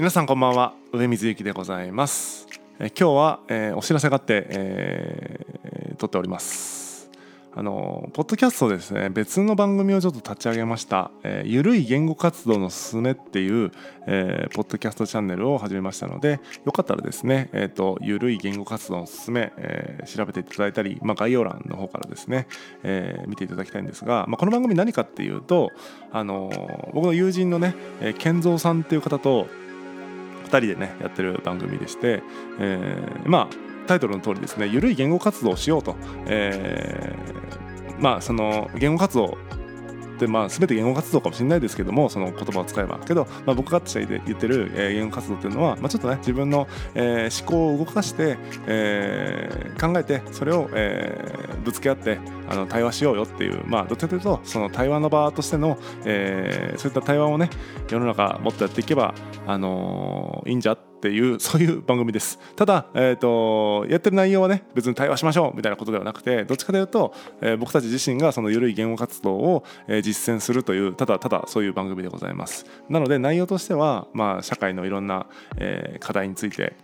皆さんこんばんは上水幸でございます。え今日は、えー、お知らせがあって、えー、撮っております。あのポッドキャストでですね別の番組をちょっと立ち上げました「えー、ゆるい言語活動のすすめ」っていう、えー、ポッドキャストチャンネルを始めましたのでよかったらですね、えーと、ゆるい言語活動のすすめ、えー、調べていただいたり、まあ、概要欄の方からですね、えー、見ていただきたいんですが、まあ、この番組何かっていうとあの僕の友人のね、えー、健三さんっていう方と人でねやってる番組でして、えー、まあタイトルの通りですねゆるい言語活動をしようと、えー、まあその言語活動でまあ全て言語活動かもしれないですけどもその言葉を使えば。けど、まあ、僕が言ってる、えー、言語活動っていうのは、まあ、ちょっとね自分の、えー、思考を動かして、えー、考えてそれを、えー、ぶつけ合ってあの対話しようよっていうまあどっちかというとその対話の場としての、えー、そういった対話をね世の中もっとやっていけば、あのー、いいんじゃっていうそういう番組です。ただ、えーと、やってる内容はね別に対話しましょうみたいなことではなくてどっちかというと、えー、僕たち自身がその緩い言語活動を、えー、実践するというただただそういう番組でございます。なので内容としては、まあ、社会のいろんな、えー、課題について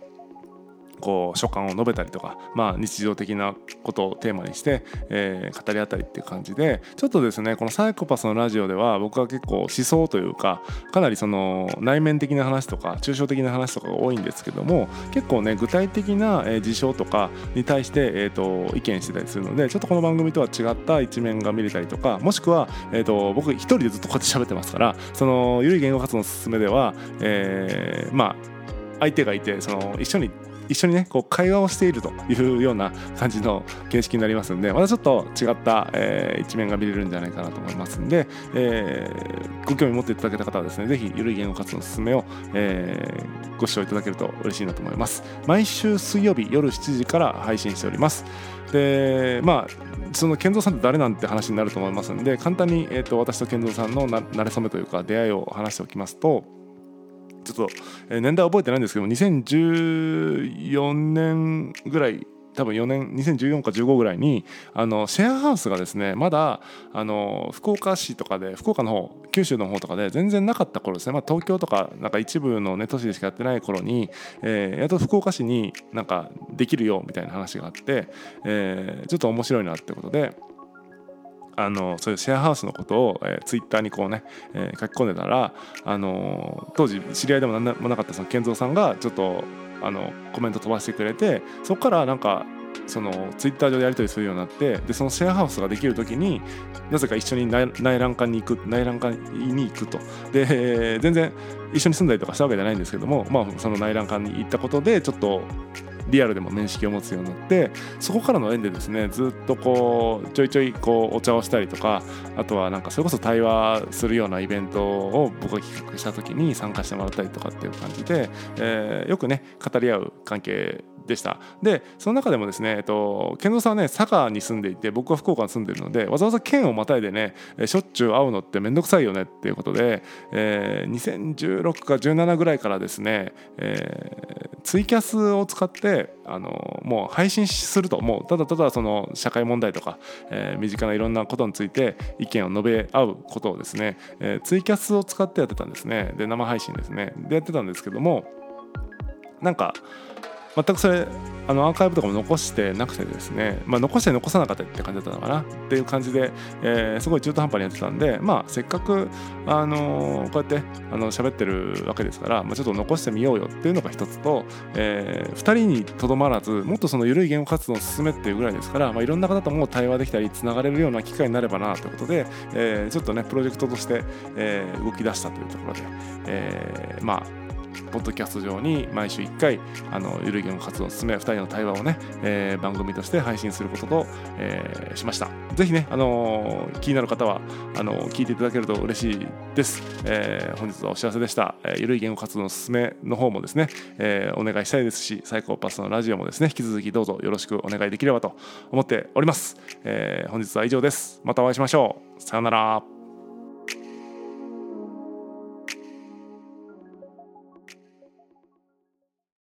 こう所感を述べたりとか、まあ、日常的なことをテーマにして、えー、語り合ったりっていう感じでちょっとですねこのサイコパスのラジオでは僕は結構思想というかかなりその内面的な話とか抽象的な話とかが多いんですけども結構ね具体的な事象とかに対して、えーと、意見してたりするのでちょっとこの番組とは違った一面が見れたりとかもしくは、えーと、僕一人でずっとこうやって喋ってますからそのゆるい言語活動のすすめでは、えー、まあ相手がいてその一緒に一緒にねこう会話をしているというような感じの形式になりますんでまたちょっと違った、えー、一面が見れるんじゃないかなと思いますんで、えー、ご興味持っていただけた方はですねぜひゆるい言語活動のすすめを、えー、ご視聴いただけると嬉しいなと思います。毎週水曜日夜7時から配信しております。でまあその健三さんって誰なんて話になると思いますんで簡単に、えーと、私と健三さんのなれ初めというか出会いを話しておきますとちょっと年代覚えてないんですけども2014年ぐらい多分4年2014か15ぐらいにあのシェアハウスがですねまだあの福岡市とかで福岡の方九州の方とかで全然なかった頃ですね、まあ、東京とかなんか一部の、ね、都市でしかやってない頃に、えー、やっと福岡市になんかできるよみたいな話があって、えー、ちょっと面白いなってことで。あのそういうシェアハウスのことを、えー、ツイッターにこうね、えー、書き込んでたら、あの当時知り合いでも何でもなかったその健三さんがちょっとあのコメント飛ばしてくれてそこからなんかそのツイッター上でやり取りするようになってでそのシェアハウスができる時になぜか一緒に内覧会に行く内覧会に行くと。で全然一緒に住んだりとかしたわけじゃないんですけども、まあ、その内覧会に行ったことでちょっとリアルでも面識を持つようになってそこからの縁でですねずっとこうちょいちょいこうお茶をしたりとかあとはなんかそれこそ対話するようなイベントを僕が企画した時に参加してもらったりとかっていう感じで、えー、よくね語り合う関係でした。でその中でもですね、えっと、健三さんはね佐賀に住んでいて僕は福岡に住んでるのでわざわざ県をまたいでねしょっちゅう会うのって面倒くさいよねっていうことで、えー、2016か17ぐらいからですね、えー、ツイキャスを使ってあのもう配信すると。もうただただその社会問題とか、えー、身近ないろんなことについて意見を述べ合うことをですね、えー、ツイキャスを使ってやってたんですね。で生配信ですね。でやってたんですけどもなんか全くそれあのアーカイブとかも残してなくてですね、まあ、残して残さなかったって感じだったのかなっていう感じで、えー、すごい中途半端にやってたんで、まあ、せっかく、あのー、こうやってあの喋ってるわけですから、まあ、ちょっと残してみようよっていうのが一つと、えー、2人にとどまらずもっとその緩い言語活動を進めっていうぐらいですから、まあ、いろんな方とも対話できたりつながれるような機会になればなということで、えー、ちょっとねプロジェクトとして、えー、動き出したというところで、えー、まあポッドキャスト上に毎週1回あのゆるい言語活動を進め2人の対話をね、えー、番組として配信することと、えー、しました。ぜひね、あのー、気になる方はあの聞いていただけると嬉しいです、えー、本日はお知らせでした、えー、ゆるい言語活動の進めの方もですね、えー、お願いしたいですしサイコパスのラジオもですね引き続きどうぞよろしくお願いできればと思っております、えー、本日は以上です。またお会いしましょう。さようなら。